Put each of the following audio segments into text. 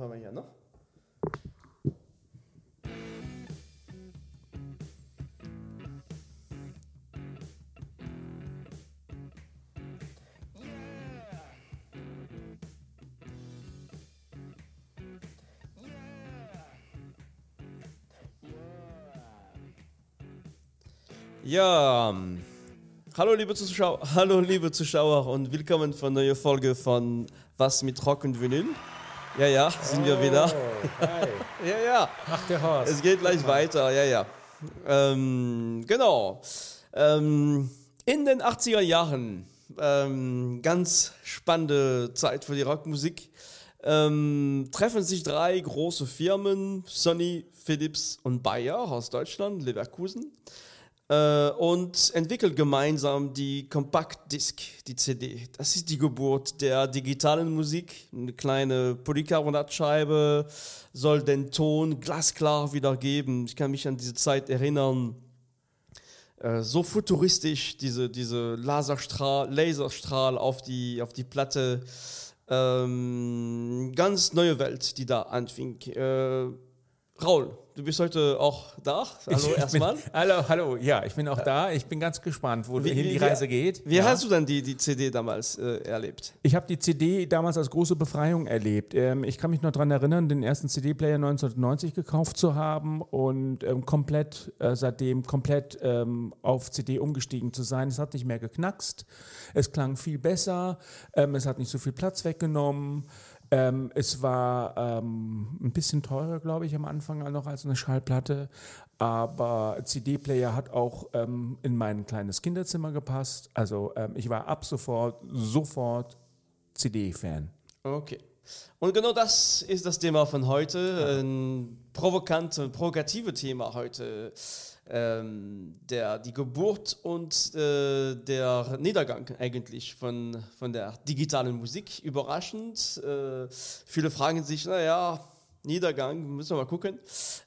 einfach mal hier, ne? Ja, hallo liebe Zuschauer, hallo liebe Zuschauer und willkommen für eine neue Folge von Was mit Rock und Vinyl. Ja, ja, sind wir wieder. Hi. Ja, ja. Ach, der Horst. Es geht gleich weiter, ja, ja. Ähm, genau. Ähm, in den 80er Jahren, ähm, ganz spannende Zeit für die Rockmusik, ähm, treffen sich drei große Firmen, Sony, Philips und Bayer aus Deutschland, Leverkusen, äh, und entwickeln gemeinsam die Compact Disc, die CD. Das ist die Geburt der digitalen Musik. Eine kleine Polycarbonatscheibe soll den Ton glasklar wiedergeben. Ich kann mich an diese Zeit erinnern. Äh, so futuristisch, diese, diese Laserstrahl, Laserstrahl auf die, auf die Platte. Ähm, ganz neue Welt, die da anfing. Äh, Raul, du bist heute auch da. Hallo erstmal. Bin, hallo, hallo. Ja, ich bin auch da. Ich bin ganz gespannt, wohin die Reise geht. Wie ja. hast du denn die, die CD damals äh, erlebt? Ich habe die CD damals als große Befreiung erlebt. Ähm, ich kann mich noch daran erinnern, den ersten CD-Player 1990 gekauft zu haben und ähm, komplett äh, seitdem komplett ähm, auf CD umgestiegen zu sein. Es hat nicht mehr geknackst. Es klang viel besser. Ähm, es hat nicht so viel Platz weggenommen. Ähm, es war ähm, ein bisschen teurer, glaube ich, am Anfang noch als eine Schallplatte. Aber CD-Player hat auch ähm, in mein kleines Kinderzimmer gepasst. Also ähm, ich war ab sofort, sofort CD-Fan. Okay. Und genau das ist das Thema von heute. Ein provokante, provokative Thema heute. Ähm, der, die Geburt und äh, der Niedergang eigentlich von, von der digitalen Musik. Überraschend. Äh, viele fragen sich, naja, Niedergang, müssen wir mal gucken.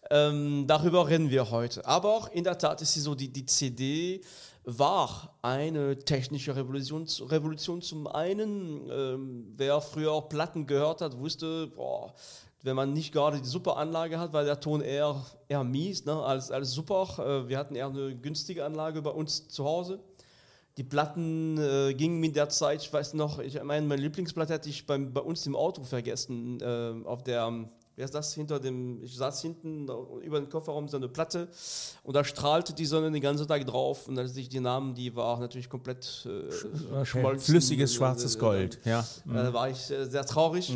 Ähm, darüber reden wir heute. Aber in der Tat ist es so, die, die CD war eine technische Revolution, Revolution zum einen. Ähm, wer früher Platten gehört hat, wusste, boah, wenn man nicht gerade die super Anlage hat, war der Ton eher, eher mies ne, als, als super. Äh, wir hatten eher eine günstige Anlage bei uns zu Hause. Die Platten äh, gingen mit der Zeit, ich weiß noch, ich meine, meine Lieblingsplatte hatte ich beim, bei uns im Auto vergessen, äh, auf der, wer ist das, hinter dem, ich saß hinten über den Kofferraum so eine Platte und da strahlte die Sonne den ganzen Tag drauf und als ich die nahm, die war natürlich komplett äh, geschmolzen. Flüssiges schwarzes Gold, ja. Äh, Da war ich äh, sehr traurig.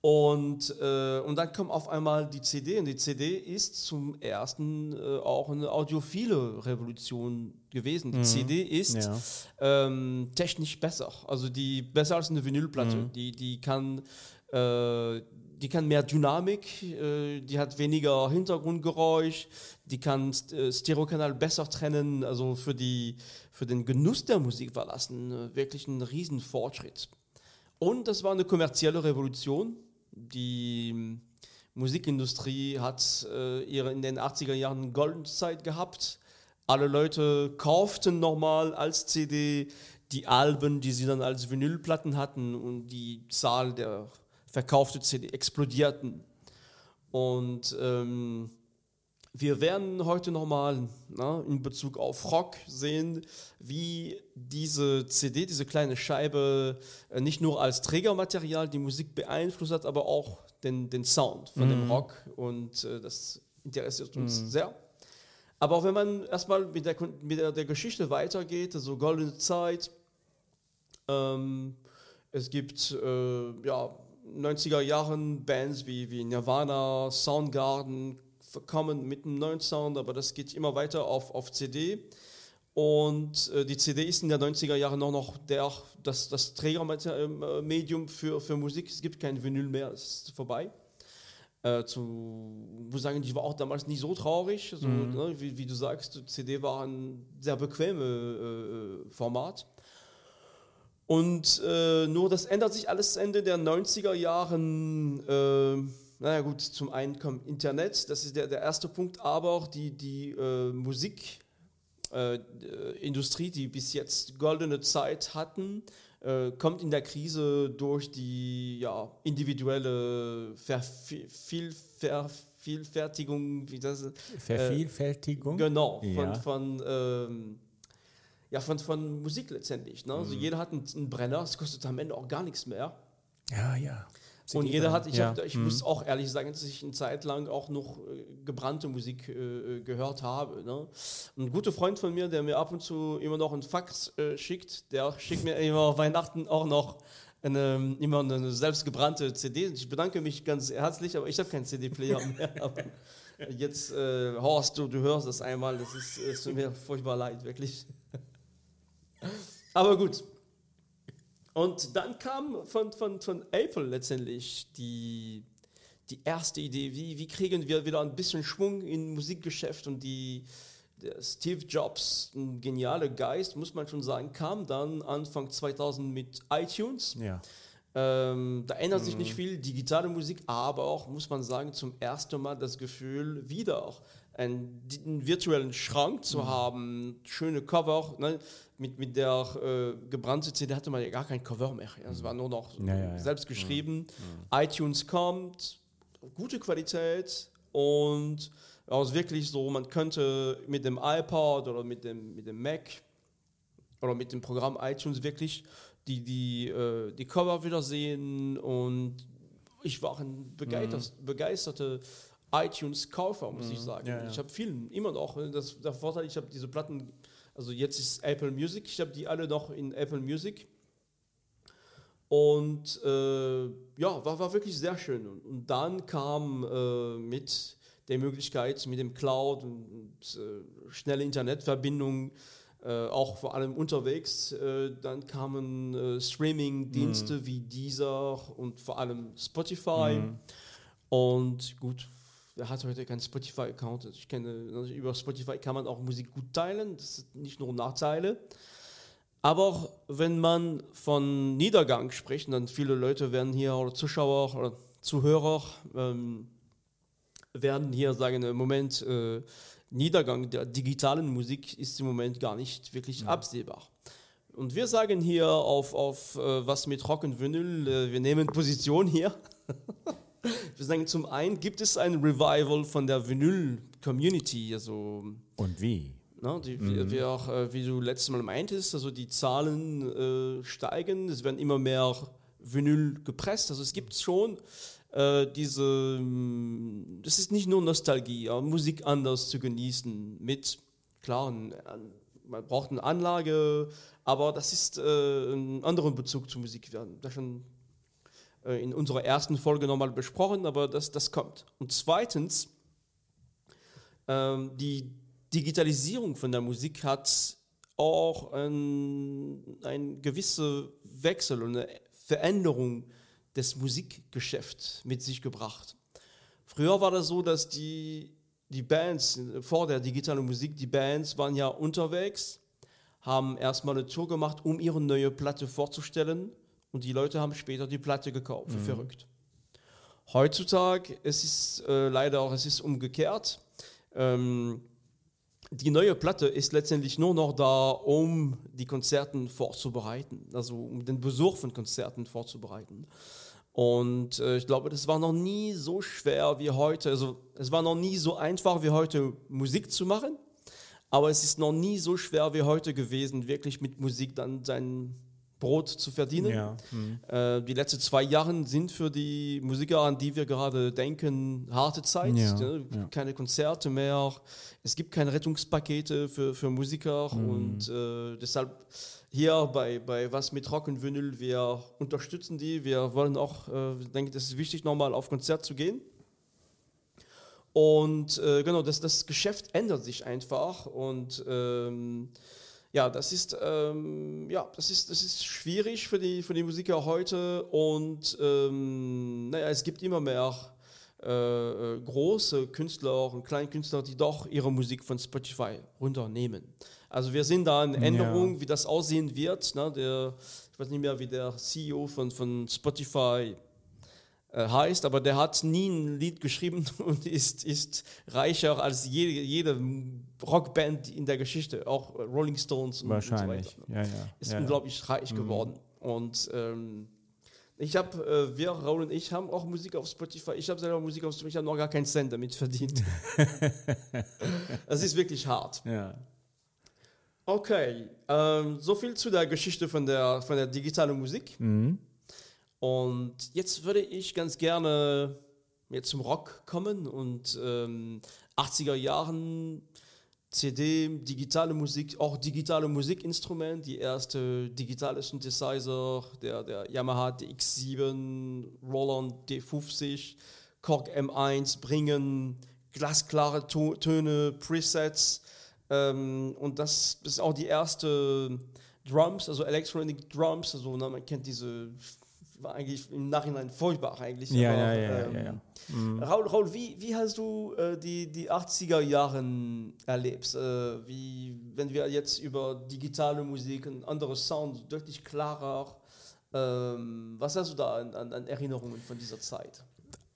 Und, äh, und dann kommt auf einmal die CD und die CD ist zum ersten äh, auch eine audiophile Revolution gewesen. Die CD ist Ja. ähm, technisch besser, also die besser als eine Vinylplatte. Die, die kann äh, die kann mehr Dynamik, äh, die hat weniger Hintergrundgeräusch, die kann äh, Stereokanal besser trennen, also für, die, für den Genuss der Musik war das ein, äh, wirklich ein Riesenfortschritt. Und das war eine kommerzielle Revolution. Die Musikindustrie hat äh, ihre in den 80er Jahren Goldenzeit gehabt. Alle Leute kauften nochmal als CD die Alben, die sie dann als Vinylplatten hatten und die Zahl der verkauften CD explodierten. Und ähm, wir werden heute nochmal na, in Bezug auf Rock sehen, wie diese CD, diese kleine Scheibe, äh, nicht nur als Trägermaterial die Musik beeinflusst hat, aber auch den, den Sound von dem Rock. Und äh, das interessiert uns sehr. Aber auch wenn man erstmal mit der, mit der, der Geschichte weitergeht, also Goldene Zeit, ähm, es gibt äh, ja, 90er Jahren Bands wie, wie Nirvana, Soundgarden, kommen mit einem neuen Sound, aber das geht immer weiter auf, auf CD. Und äh, die CD ist in den 90er Jahren auch noch der, das, das Trägermedium für, für Musik. Es gibt kein Vinyl mehr, es ist vorbei. Äh, zu, muss sagen, die war auch damals nicht so traurig. Also, ne, wie, wie du sagst, CD war ein sehr bequemes äh, Format. Und äh, nur das ändert sich alles Ende der 90er Jahren. Naja gut, zum einen kommt Internet, das ist der, der erste Punkt, aber auch die, die äh, Musikindustrie, äh, die bis jetzt goldene Zeit hatten, äh, kommt in der Krise durch die ja, individuelle Verviel, Vervielfältigung, wie das Vervielfältigung? Äh, genau, von, ja. von, ähm, ja, von, von Musik letztendlich. Ne? Also mhm. Also jeder hat einen, einen Brenner, es kostet am Ende auch gar nichts mehr. Ja, ja. Und jeder hat, ich, ja. hab, ich mhm. muss auch ehrlich sagen, dass ich eine Zeit lang auch noch äh, gebrannte Musik äh, äh, gehört habe. Ne? Ein guter Freund von mir, der mir ab und zu immer noch ein Fax äh, schickt, der schickt mir immer Weihnachten auch noch eine, immer eine selbstgebrannte CD. Ich bedanke mich ganz herzlich, aber ich habe keinen CD-Player mehr. jetzt, äh, Horst, du, du hörst das einmal, das ist, ist mir furchtbar leid, wirklich. aber gut. Und dann kam von, von, von Apple letztendlich die, die erste Idee, wie, wie kriegen wir wieder ein bisschen Schwung im Musikgeschäft und die, Steve Jobs, ein genialer Geist, muss man schon sagen, kam dann Anfang 2000 mit iTunes. Ja. Ähm, da ändert sich nicht mhm. viel, digitale Musik, aber auch, muss man sagen, zum ersten Mal das Gefühl, wieder auch einen, einen virtuellen Schrank zu mhm. haben, schöne Cover. Ne? Mit, mit der äh, gebrannten CD hatte man ja gar kein Cover mehr. Es war nur noch ja, ja, selbst geschrieben. Ja. iTunes kommt, gute Qualität und also wirklich so, man könnte mit dem iPod oder mit dem, mit dem Mac oder mit dem Programm iTunes wirklich die, die, äh, die Cover wiedersehen und ich war ein begeistert, mhm. begeisterter iTunes-Käufer, muss mhm. ich sagen. Ja, ja. Ich habe vielen immer noch. Das, der Vorteil, ich habe diese Platten, also jetzt ist Apple Music, ich habe die alle noch in Apple Music. Und äh, ja, war, war wirklich sehr schön. Und, und dann kam äh, mit der Möglichkeit, mit dem Cloud und, und äh, schnelle Internetverbindung, äh, auch vor allem unterwegs, äh, dann kamen äh, Streaming-Dienste mhm. wie Deezer und vor allem Spotify. Mhm. Und gut, er hat heute keinen Spotify-Account. Ich kenne, also über Spotify kann man auch Musik gut teilen, das ist nicht nur Nachteile. Aber wenn man von Niedergang spricht, dann viele Leute werden hier, oder Zuschauer oder Zuhörer, ähm, werden hier sagen, im Moment äh, Niedergang der digitalen Musik ist im Moment gar nicht wirklich ja. absehbar. Und wir sagen hier auf, auf äh, was mit Rock und Vinyl, äh, wir nehmen Position hier. Wir sagen, zum einen gibt es ein Revival von der Vinyl-Community. Also, Und wie? Na, die, mhm. wie, auch, äh, wie, du letztes Mal meintest, also die Zahlen äh, steigen, es werden immer mehr Vinyl gepresst. Also es gibt schon äh, diese, das ist nicht nur Nostalgie, Musik anders zu genießen mit, klar, man braucht eine Anlage, aber das ist äh, ein anderer Bezug zur Musik. Wir haben da schon in unserer ersten Folge nochmal besprochen, aber das, das kommt. Und zweitens, ähm, die Digitalisierung von der Musik hat auch ein, ein gewisser Wechsel und eine Veränderung des Musikgeschäfts mit sich gebracht. Früher war das so, dass die, die Bands, vor der digitalen Musik, die Bands waren ja unterwegs, haben erstmal eine Tour gemacht, um ihre neue Platte vorzustellen und die Leute haben später die Platte gekauft, mhm. verrückt. Heutzutage, es ist äh, leider auch, es ist umgekehrt. Ähm, die neue Platte ist letztendlich nur noch da, um die Konzerten vorzubereiten, also um den Besuch von Konzerten vorzubereiten. Und äh, ich glaube, das war noch nie so schwer wie heute. Also es war noch nie so einfach wie heute Musik zu machen, aber es ist noch nie so schwer wie heute gewesen, wirklich mit Musik dann sein Brot zu verdienen. Ja. Mhm. Äh, die letzten zwei Jahre sind für die Musiker, an die wir gerade denken, harte Zeit. Ja. Ne? Keine Konzerte mehr, es gibt keine Rettungspakete für, für Musiker mhm. und äh, deshalb hier bei, bei Was mit Rock und Vinyl, wir unterstützen die. Wir wollen auch, äh, ich denke, das ist wichtig, nochmal auf Konzert zu gehen. Und äh, genau, das, das Geschäft ändert sich einfach und ähm, ja, das ist, ähm, ja, das ist, das ist schwierig für die, für die Musiker heute und ähm, naja, es gibt immer mehr äh, äh große Künstler und Kleinkünstler, die doch ihre Musik von Spotify runternehmen. Also wir sehen da eine Änderung, ja. wie das aussehen wird. Ne? Der, ich weiß nicht mehr, wie der CEO von, von Spotify heißt, aber der hat nie ein Lied geschrieben und ist, ist reicher als jede, jede Rockband in der Geschichte, auch Rolling Stones und, Wahrscheinlich. und so weiter. Ja, ja. Ist ja, unglaublich reich mhm. geworden. Und ähm, ich habe, äh, wir, Raul und ich, haben auch Musik auf Spotify. Ich habe selber Musik auf Spotify, ich habe noch gar keinen Cent damit verdient. das ist wirklich hart. Ja. Okay, ähm, so viel zu der Geschichte von der, von der digitalen Musik. Mhm. Und jetzt würde ich ganz gerne jetzt zum Rock kommen und ähm, 80er Jahren CD, digitale Musik, auch digitale Musikinstrument, die erste digitale Synthesizer, der, der Yamaha DX7, Roland D50, Korg M1 bringen glasklare Töne, Presets ähm, und das ist auch die erste Drums, also Electronic Drums, also na, man kennt diese war eigentlich im Nachhinein furchtbar eigentlich. Ja, aber, ja, ja, ähm, ja, ja. Raul, Raul wie, wie hast du äh, die, die 80er Jahre erlebt? Äh, wie, wenn wir jetzt über digitale Musik und andere Sound deutlich klarer, ähm, was hast du da an, an, an Erinnerungen von dieser Zeit?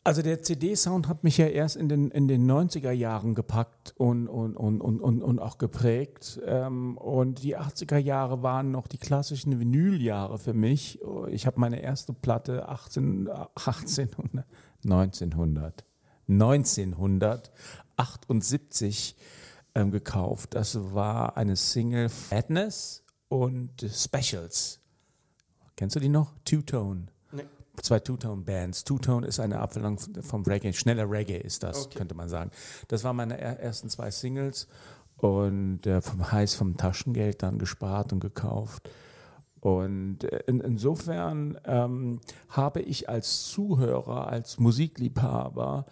Also der CD-Sound hat mich ja erst in den, in den 90er Jahren gepackt und, und, und, und, und, auch geprägt. Ähm, und die 80er Jahre waren noch die klassischen Vinyljahre für mich. Ich habe meine erste Platte 18, 1800, 1900, 1978 ähm, gekauft. Das war eine Single Fatness und Specials. Kennst du die noch? Two-Tone. Zwei Two-Tone-Bands. Two-Tone ist eine Abwandlung vom Reggae. Schneller Reggae ist das, Okay. könnte man sagen. Das waren meine er- ersten zwei Singles und äh, vom heiß vom Taschengeld dann gespart und gekauft. Und äh, in, insofern ähm, habe ich als Zuhörer, als Musikliebhaber,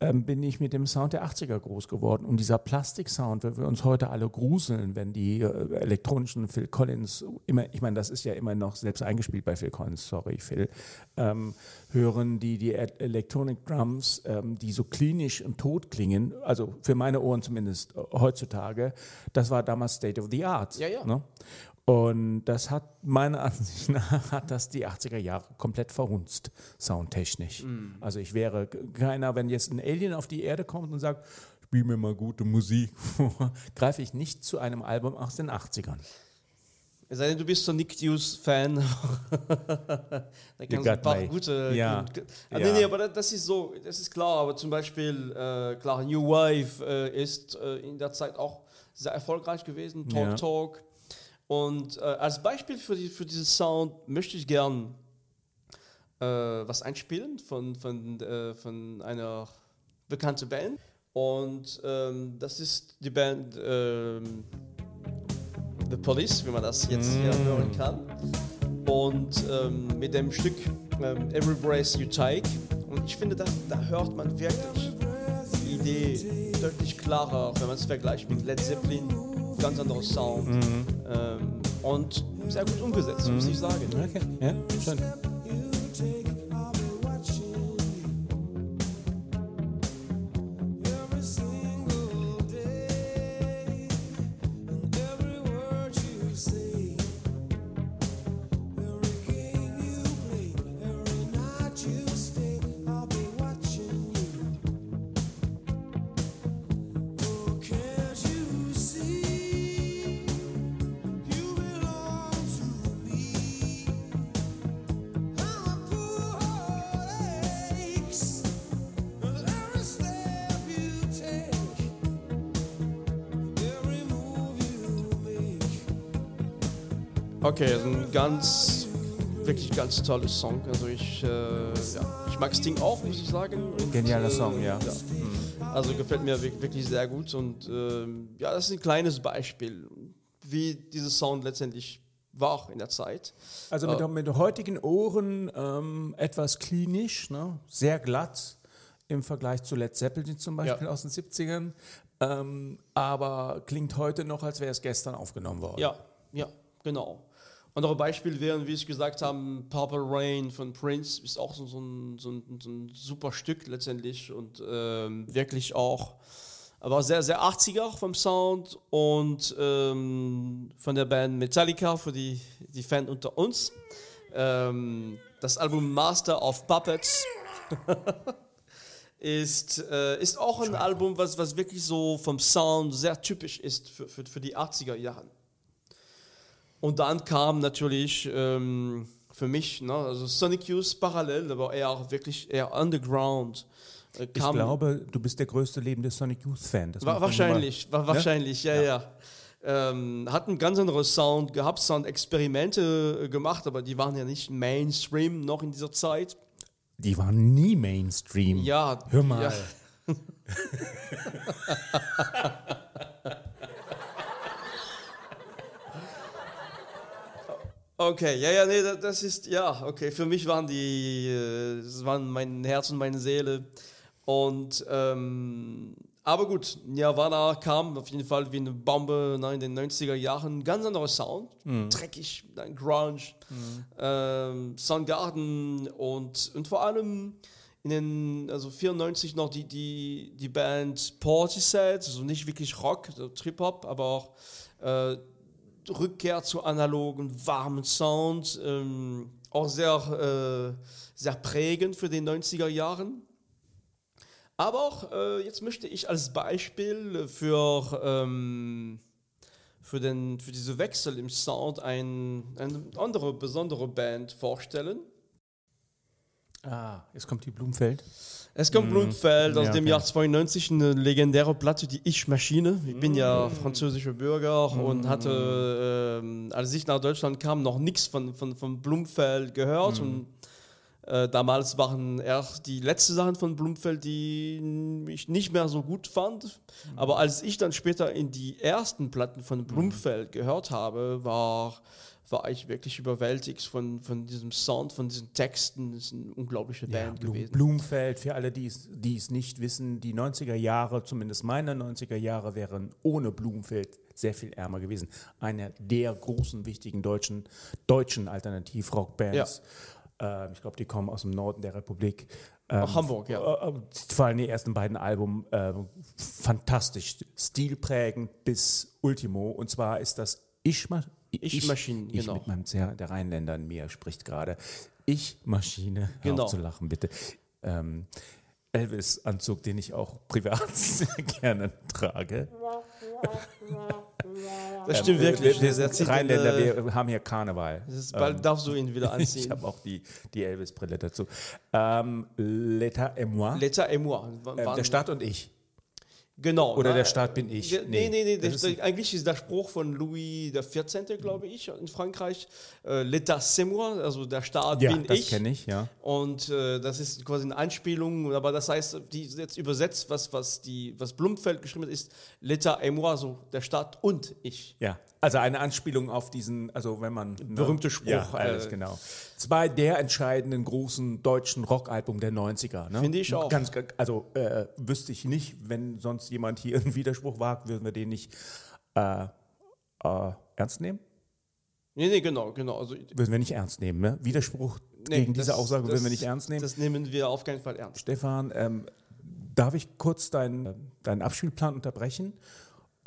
ähm, bin ich mit dem Sound der 80er groß geworden. Und dieser Plastiksound, wenn wir uns heute alle gruseln, wenn die äh, elektronischen Phil Collins, immer, ich meine, das ist ja immer noch selbst eingespielt bei Phil Collins, sorry Phil, ähm, hören die, die Electronic Drums, ähm, die so klinisch und tot klingen, also für meine Ohren zumindest äh, heutzutage, das war damals State of the Art. Ja, ja. Ne? Und das hat meiner Ansicht nach hat das die 80er Jahre komplett verhunzt, soundtechnisch. Also ich wäre keiner, wenn jetzt ein Alien auf die Erde kommt und sagt, spiel mir mal gute Musik vor, greife ich nicht zu einem Album aus den 80ern. Es sei denn, du bist so Nick Hughes-Fan. da kannst du ein paar me. gute. Ja. gut- Ah, Ja. Nee, nee, aber das- das ist so, das ist klar. Aber zum Beispiel, äh, klar, New Wave äh, ist äh, in der Zeit auch sehr erfolgreich gewesen. Talk Ja. Talk. Und äh, als Beispiel für, die, für diesen Sound möchte ich gern äh, was einspielen von, von, äh, von einer bekannten Band. Und ähm, das ist die Band ähm, The Police, wie man das jetzt hier hören kann. Und ähm, mit dem Stück ähm, Every Breath You Take. Und ich finde, da, da hört man wirklich die Idee deutlich klarer, wenn man es vergleicht mit Led Zeppelin. Ganz anderer Sound. Ähm, und sehr gut umgesetzt, muss ich sagen. Okay, ja, schön. Ganz, wirklich ganz tolles Song. Also ich, äh, ja, ich mag Sting auch, muss ich sagen. Und, Genialer Song, ja. Also gefällt mir wirk- wirklich sehr gut und ähm, ja, das ist ein kleines Beispiel, wie dieser Sound letztendlich war in der Zeit. Also mit, mit heutigen Ohren ähm, etwas klinisch, ne? sehr glatt im Vergleich zu Led Zeppelin zum Beispiel Ja. aus den 70ern, ähm, aber klingt heute noch, als wäre es gestern aufgenommen worden. Ja, ja, genau. Andere Beispiele wären, wie ich gesagt habe, Purple Rain von Prince ist auch so, so, ein, so, ein, so ein super Stück letztendlich und ähm, wirklich auch, aber sehr, sehr 80er vom Sound und ähm, von der Band Metallica für die, die Fans unter uns. Ähm, das Album Master of Puppets ist, äh, ist auch ein Album, was, was wirklich so vom Sound sehr typisch ist für, für, für die 80er Jahre. Und dann kam natürlich ähm, für mich, ne, also Sonic Youth parallel, aber eher wirklich eher underground. Äh, Ich glaube, du bist der größte lebende Sonic Youth-Fan. Wa wahrscheinlich, wa wahrscheinlich, ja, ja. Ähm, hat einen ganz anderen Sound gehabt, Sound-Experimente äh, gemacht, aber die waren ja nicht Mainstream noch in dieser Zeit. Die waren nie Mainstream. Ja, Hör mal. Ja. Okay, ja, ja, nee, da- das ist, ja, okay, für mich waren die, äh, das waren mein Herz und meine Seele. Und, ähm, aber gut, Nirvana kam auf jeden Fall wie eine Bombe ne, in den 90er Jahren. Ganz anderer Sound, dreckig, dann Grunge, ähm, Soundgarden und, und vor allem in den, also 94 noch die, die, die Band Portishead, also nicht wirklich Rock, so Trip-Hop, aber auch äh, Rückkehr zu analogen, warmen Sound, ähm, auch sehr, äh, sehr prägend für die 90er Jahren. Aber auch, äh, jetzt möchte ich als Beispiel für, ähm, für, den, für diese Wechsel im Sound ein, eine andere besondere Band vorstellen. Ah, jetzt kommt die Blumenfeld. Es kommt Blumfeld aus Ja, dem okay. Jahr 92, eine legendäre Platte, die Ich-Maschine. Ich bin ja französischer Bürger und hatte, ähm, als ich nach Deutschland kam, noch nichts von, von, von Blumfeld gehört. Und äh, damals waren erst die letzten Sachen von Blumfeld, die ich nicht mehr so gut fand. Aber als ich dann später in die ersten Platten von Blumfeld gehört habe, war, war ich wirklich überwältigt von, von diesem Sound, von diesen Texten. Das ist eine unglaubliche Band Blum, gewesen. Blumenfeld, für alle, die es, die es nicht wissen, die 90er Jahre, zumindest meine 90er Jahre, wären ohne Blumenfeld sehr viel ärmer gewesen. Einer der großen, wichtigen deutschen, deutschen Alternativ-Rock-Bands. Ähm, ich glaube, die kommen aus dem Norden der Republik. Ähm, Hamburg, ja. äh, äh, Vor allem die ersten beiden Alben äh, fantastisch, stilprägend bis Ultimo. Und zwar ist das Ich, Ma Ich Maschinen, ich genau. mit meinem sehr, der Rheinländer in mir spricht gerade. Ich Maschine, hör Genau. auf zu lachen, bitte. Ähm, Elvis-Anzug, den ich auch privat sehr gerne trage. Das stimmt wirklich. Wir, wir zieht Rheinländer, wir haben hier Karneval. Ist, bald darfst du ihn wieder Ich anziehen. habe auch die, die Elvis-Brille dazu. Ähm, L'état et moi. L'état et moi. Äh, waren- der Staat und ich. Genau. Oder na, der Staat bin ich. Nee, nee, nee. das der, ist- eigentlich ist der Spruch von Louis XIV., glaube ich, in Frankreich. Äh, L'état c'est moi, also der Staat ja, bin das ich. kenne ich, ja. Und äh, das ist quasi eine Anspielung, aber das heißt, die jetzt übersetzt, was, was, die, was Blumfeld geschrieben hat, ist L'état et moi, so der Staat und ich. Ja, also eine Anspielung auf diesen, also wenn man... Ne, Berühmte Spruch, Ja, alles äh, genau. Zwei der entscheidenden großen deutschen Rockalbum der 90er. Ne? Finde ich auch. Ganz, also äh, wüsste ich nicht, wenn sonst jemand hier einen Widerspruch wagt, würden wir den nicht äh, äh, ernst nehmen? Nee, nee, genau, genau. Also, Würden wir nicht ernst nehmen. Ne? Widerspruch nee, gegen diese das- Aussage das- würden wir nicht ernst nehmen. Das nehmen wir auf keinen Fall ernst. Stefan, ähm, darf ich kurz deinen, deinen Abspielplan unterbrechen?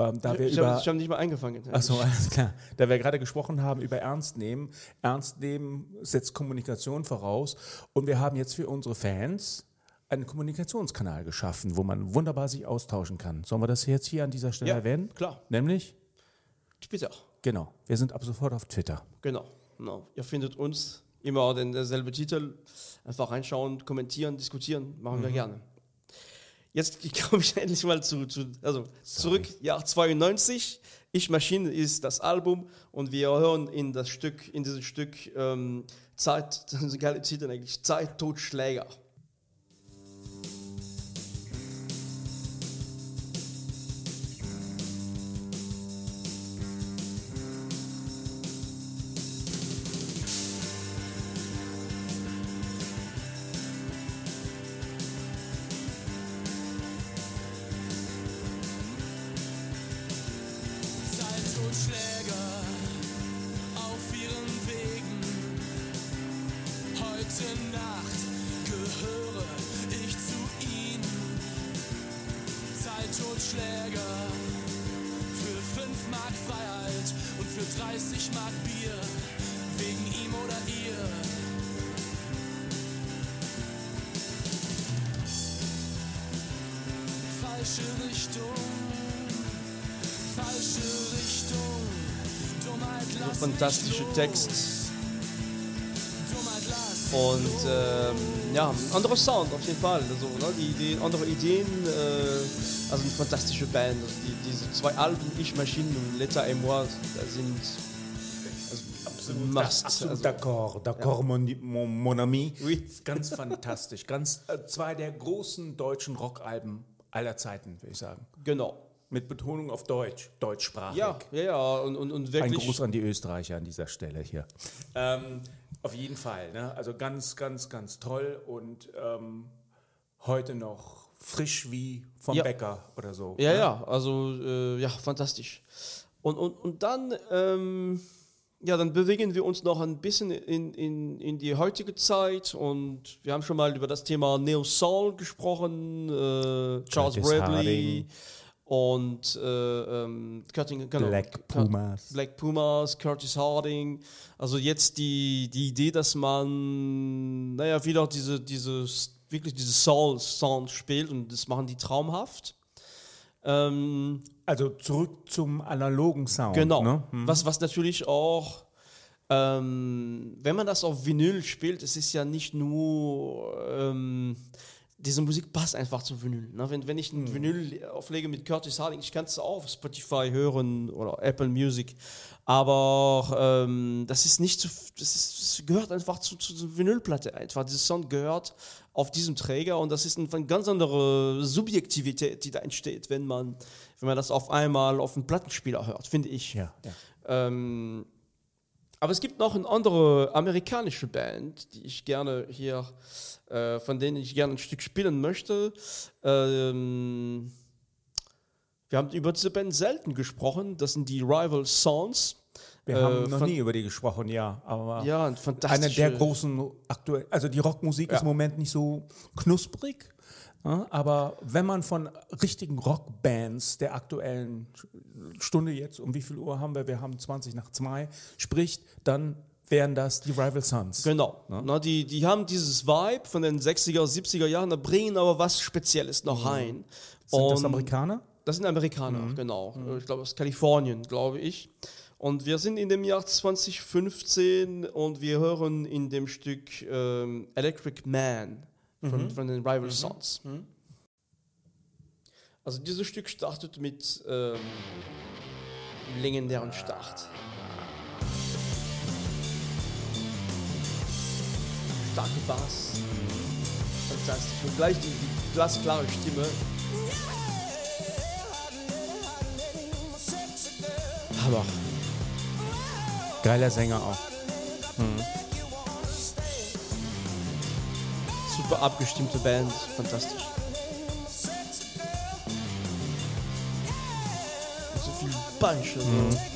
Ähm, da wir Ich über habe hab nicht mal angefangen. Achso, alles klar. Da wir gerade gesprochen haben über Ernst nehmen. Ernst nehmen setzt Kommunikation voraus. Und wir haben jetzt für unsere Fans einen Kommunikationskanal geschaffen, wo man wunderbar sich austauschen kann. Sollen wir das jetzt hier an dieser Stelle Ja, erwähnen? klar. Nämlich, Twitter. genau, wir sind ab sofort auf Twitter. Genau, genau. Ihr findet uns immer den derselbe Titel. Einfach reinschauen, kommentieren, diskutieren, machen wir gerne. Jetzt komme ich endlich mal zu, zu also zurück, Jahr 92. Ich Maschine ist das Album und wir hören in das Stück, in diesem Stück ähm, Zeit, das ist ein geiler Titel eigentlich, Zeit, Totschläger. Falsche Richtung falsche Richtung. fantastischer Text. Und ähm, ja, ein anderer Sound auf jeden Fall. Also, ne, die, die andere Ideen, äh, also eine fantastische Band. Also die, diese zwei Alben, Ich Maschine und L'État et moi, da sind Absolut, Must, absolut also- d'accord, d'accord, mon, mon, mon ami. Oui. Ganz fantastisch. Ganz, äh, zwei der großen deutschen Rockalben aller Zeiten, würde ich sagen. genau. Mit Betonung auf Deutsch, deutschsprachig. Ja, ja, ja. Und, und, und Ein wirklich. Gruß an die Österreicher an dieser Stelle hier. Ähm, auf jeden Fall. Ne? Also ganz, ganz, ganz toll und ähm, heute noch frisch wie vom Ja. Bäcker oder so. Ja, ne? ja, also äh, ja, fantastisch. Und, und, und dann, ähm, ja, dann bewegen wir uns noch ein bisschen in, in, in die heutige Zeit und wir haben schon mal über das Thema Neo Soul gesprochen, äh, Charles Curtis Bradley und äh, ähm, Curtin, genau, Black Pumas. Black Pumas, Curtis Harding. Also jetzt die, die Idee, dass man, naja, wieder diese, diese wirklich diese Soul-Sound spielt und das machen die traumhaft. Ähm, Also zurück zum analogen Sound. genau. Ne? Was, was natürlich auch, ähm, wenn man das auf Vinyl spielt, es ist ja nicht nur, ähm, diese Musik passt einfach zu Vinyl. Ne? Wenn, wenn ich ein Vinyl auflege mit Curtis Harding, ich kann es auch auf Spotify hören oder Apple Music, aber ähm, das ist nicht zu, das, ist, das gehört einfach zu, zu, zur Vinylplatte einfach. Dieser Sound gehört auf diesem Träger und das ist eine, ganz andere Subjektivität, die da entsteht, wenn man, wenn man das auf einmal auf einem Plattenspieler hört, finde ich. Ja, ja. Ähm, aber es gibt noch eine andere amerikanische Band, die ich gerne hier, äh, von denen ich gerne ein Stück spielen möchte. Ähm, wir haben über diese Band selten gesprochen. Das sind die Rival Sons. Wir Äh, haben noch nie über die gesprochen, ja. Aber Ja, einer fantastische. der großen aktuell, also die Rockmusik ist im Moment nicht so knusprig. Ja, aber wenn man von richtigen Rockbands der aktuellen Stunde jetzt, um wie viel Uhr haben wir? Wir haben 20 nach 2, spricht, dann wären das die Rival Sons. Genau. Na, die, die haben dieses Vibe von den 60er, 70er Jahren, da bringen aber was Spezielles noch rein. Mhm. Sind das Und- Amerikaner? Das sind Amerikaner, genau. Ich glaube aus Kalifornien, glaube ich. Und wir sind in dem Jahr 2015 und wir hören in dem Stück ähm, Electric Man von, von den Rival Sons. Also dieses Stück startet mit ähm, legendären Start. Starke Bass. Fantastisch. Und gleich die, die glasklare Stimme. Hammer. Geiler Sänger auch. Super abgestimmte Band, fantastisch. Und so viel Punch. Also.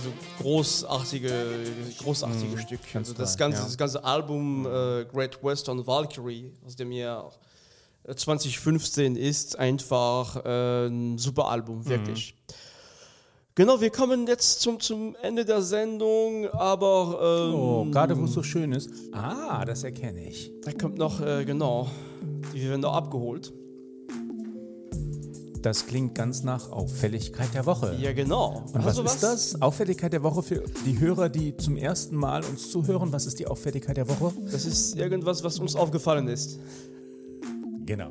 Also großartige, großartige Stück. Also das ganze, ja. das ganze Album äh, Great Western Valkyrie aus dem Jahr äh, 2015 ist einfach äh, ein super Album, wirklich. Genau, wir kommen jetzt zum, zum Ende der Sendung, aber ähm, Oh, gerade wo es so schön ist. Ah, das erkenne ich. da kommt noch, äh, genau, die werden noch abgeholt. Das klingt ganz nach Auffälligkeit der Woche. Ja, genau. Und was ist das? Auffälligkeit der Woche für die Hörer, die zum ersten Mal uns zuhören. Was ist die Auffälligkeit der Woche? Das ist irgendwas, was uns aufgefallen ist. Genau.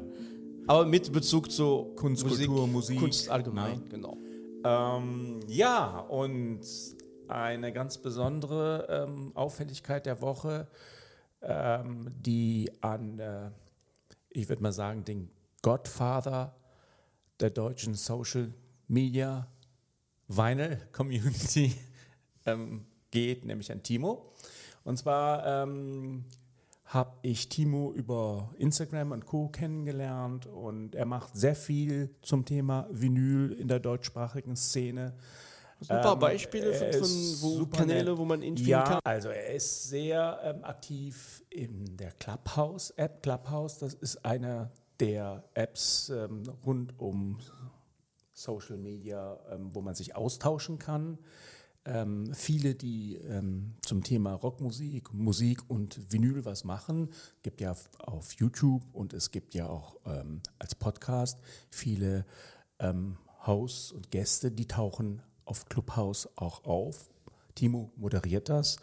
Aber mit Bezug zu Kunst, Kultur, Musik. Kunst allgemein, genau. Ähm, ja, und eine ganz besondere ähm, Auffälligkeit der Woche, ähm, die an, äh, ich würde mal sagen, den Godfather der deutschen Social Media Vinyl Community ähm, geht, nämlich an Timo. Und zwar ähm, habe ich Timo über Instagram und Co. kennengelernt und er macht sehr viel zum Thema Vinyl in der deutschsprachigen Szene. Ein paar Ähm, Beispiele von, wo Kanäle, wo man ihn finden ja, kann. also er ist sehr ähm, aktiv in der Clubhouse-App. Clubhouse, das ist eine der Apps ähm, rund um Social Media, ähm, wo man sich austauschen kann. Ähm, viele, die ähm, zum Thema Rockmusik, Musik und Vinyl was machen, gibt ja auf, YouTube und es gibt ja auch ähm, als Podcast viele ähm, Hosts und Gäste, die tauchen auf Clubhouse auch auf. Timo moderiert das.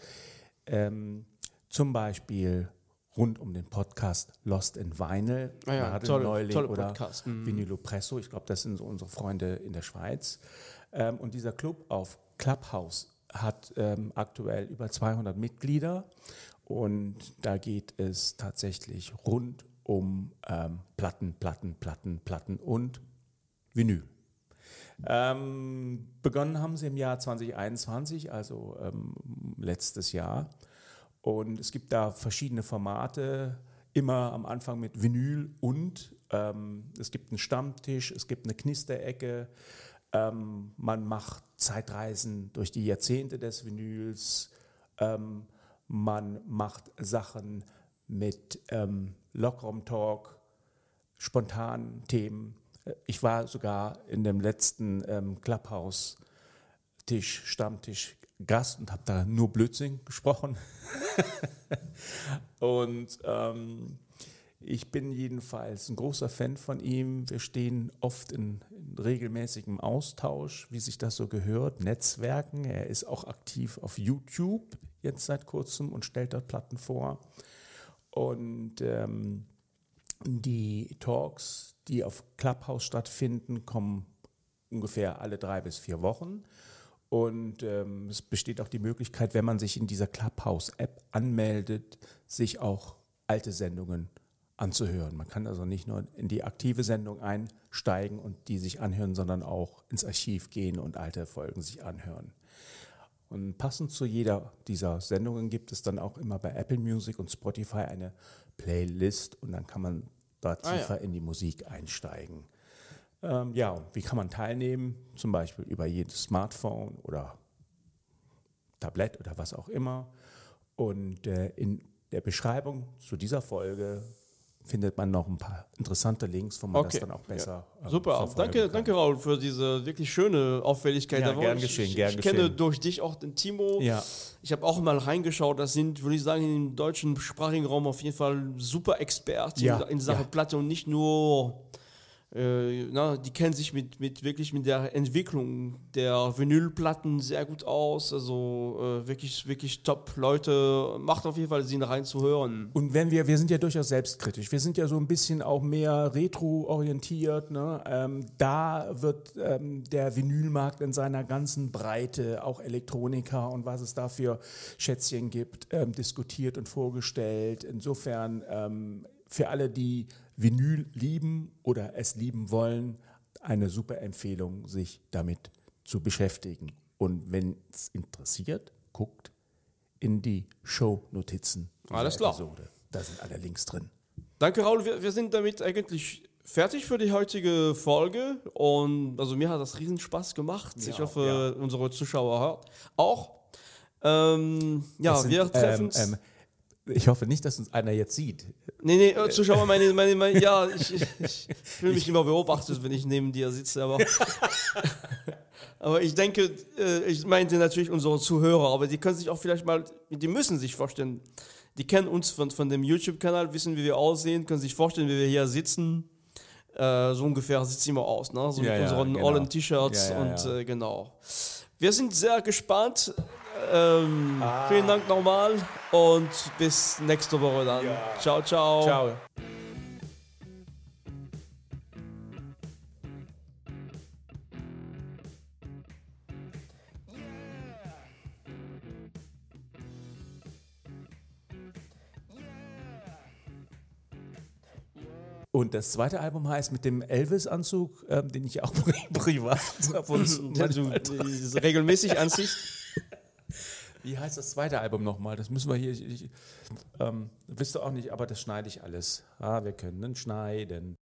Zum Beispiel rund um den Podcast Lost in Vinyl, Ah ja, Nadel tolle- Neuling tolle oder Podcast. Mhm. Presso. Ich glaube, das sind so unsere Freunde in der Schweiz. Ähm, und dieser Club auf Clubhouse hat ähm, aktuell über 200 Mitglieder und da geht es tatsächlich rund um ähm, Platten, Platten, Platten, Platten und Vinyl. Ähm, begonnen haben sie im Jahr 2021, also ähm, letztes Jahr. Und es gibt da verschiedene Formate, immer am Anfang mit Vinyl und ähm, es gibt einen Stammtisch, es gibt eine Knisterecke. Ähm, man macht Zeitreisen durch die Jahrzehnte des Vinyls. Ähm, man macht Sachen mit ähm, lockerem Talk, spontanen Themen. Ich war sogar in dem letzten ähm, Clubhouse-Tisch, Stammtisch Gast und habe da nur Blödsinn gesprochen. und ähm, ich bin jedenfalls ein großer Fan von ihm. Wir stehen oft in, in regelmäßigem Austausch, wie sich das so gehört, Netzwerken. Er ist auch aktiv auf YouTube jetzt seit kurzem und stellt dort Platten vor. Und ähm, die Talks, die auf Clubhouse stattfinden, kommen ungefähr alle drei bis vier Wochen. Und ähm, es besteht auch die Möglichkeit, wenn man sich in dieser Clubhouse-App anmeldet, sich auch alte Sendungen anzuhören. Man kann also nicht nur in die aktive Sendung einsteigen und die sich anhören, sondern auch ins Archiv gehen und alte Folgen sich anhören. Und passend zu jeder dieser Sendungen gibt es dann auch immer bei Apple Music und Spotify eine Playlist und dann kann man da Ah, ja. tiefer in die Musik einsteigen. Ähm, ja, und wie kann man teilnehmen? Zum Beispiel über jedes Smartphone oder Tablett oder was auch immer. Und äh, in der Beschreibung zu dieser Folge findet man noch ein paar interessante Links, wo man Okay. das dann auch besser ähm, Super, danke, kann. danke Raul für diese wirklich schöne Auffälligkeit. Ja, gern Woche. geschehen, ich, gern ich kenne geschehen. durch dich auch den Timo. Ja. Ich habe auch mal reingeschaut, das sind, würde ich sagen, im deutschen sprachigen Raum auf jeden Fall super Experten Ja, in, in Sachen ja. Platte und nicht nur, äh, na, die kennen sich mit, mit wirklich mit der Entwicklung der Vinylplatten sehr gut aus. Also äh, wirklich, wirklich top Leute. Macht auf jeden Fall Sinn reinzuhören. Und wenn wir, wir sind ja durchaus selbstkritisch, wir sind ja so ein bisschen auch mehr retro-orientiert. Ne? Ähm, da wird ähm, der Vinylmarkt in seiner ganzen Breite, auch Elektronika und was es da für Schätzchen gibt, ähm, diskutiert und vorgestellt. Insofern ähm, für alle, die Vinyl lieben oder es lieben wollen, eine super Empfehlung, sich damit zu beschäftigen. Und wenn es interessiert, guckt in die Show-Notizen. Alles klar. Episode. Da sind alle Links drin. Danke, Raul. Wir, wir sind damit eigentlich fertig für die heutige Folge. Und also mir hat das riesen Spaß gemacht. ich Ja, hoffe, unsere Zuschauer hört auch. Ähm, ja, sind, wir treffen uns. Ähm, ähm, ich hoffe nicht, dass uns einer jetzt sieht. nee, nee, äh, Zuschauer, meine, meine, meine ja, ich, ich, fühle mich immer beobachtet, wenn ich neben dir sitze, aber. aber ich denke, äh, ich meinte natürlich unsere Zuhörer, aber die können sich auch vielleicht mal, die müssen sich vorstellen. Die kennen uns von, von dem YouTube-Kanal, wissen, wie wir aussehen, können sich vorstellen, wie wir hier sitzen. Äh, so ungefähr sieht es immer aus, ne? So Ja, mit ja, unseren genau. ollen T-Shirts Ja, und. Äh, genau. Wir sind sehr gespannt. Ähm, Ah. Vielen Dank nochmal und bis nächste Woche dann. Ciao, ciao. Ciao. Und das zweite Album heißt mit dem Elvis-Anzug, ähm, den ich auch pri- privat ab und zu Ja, regelmäßig anziehst. Wie heißt das zweite Album nochmal? Das müssen wir hier. Ich, ich, ähm, wisst ihr auch nicht, aber das schneide ich alles. Ah, wir können schneiden.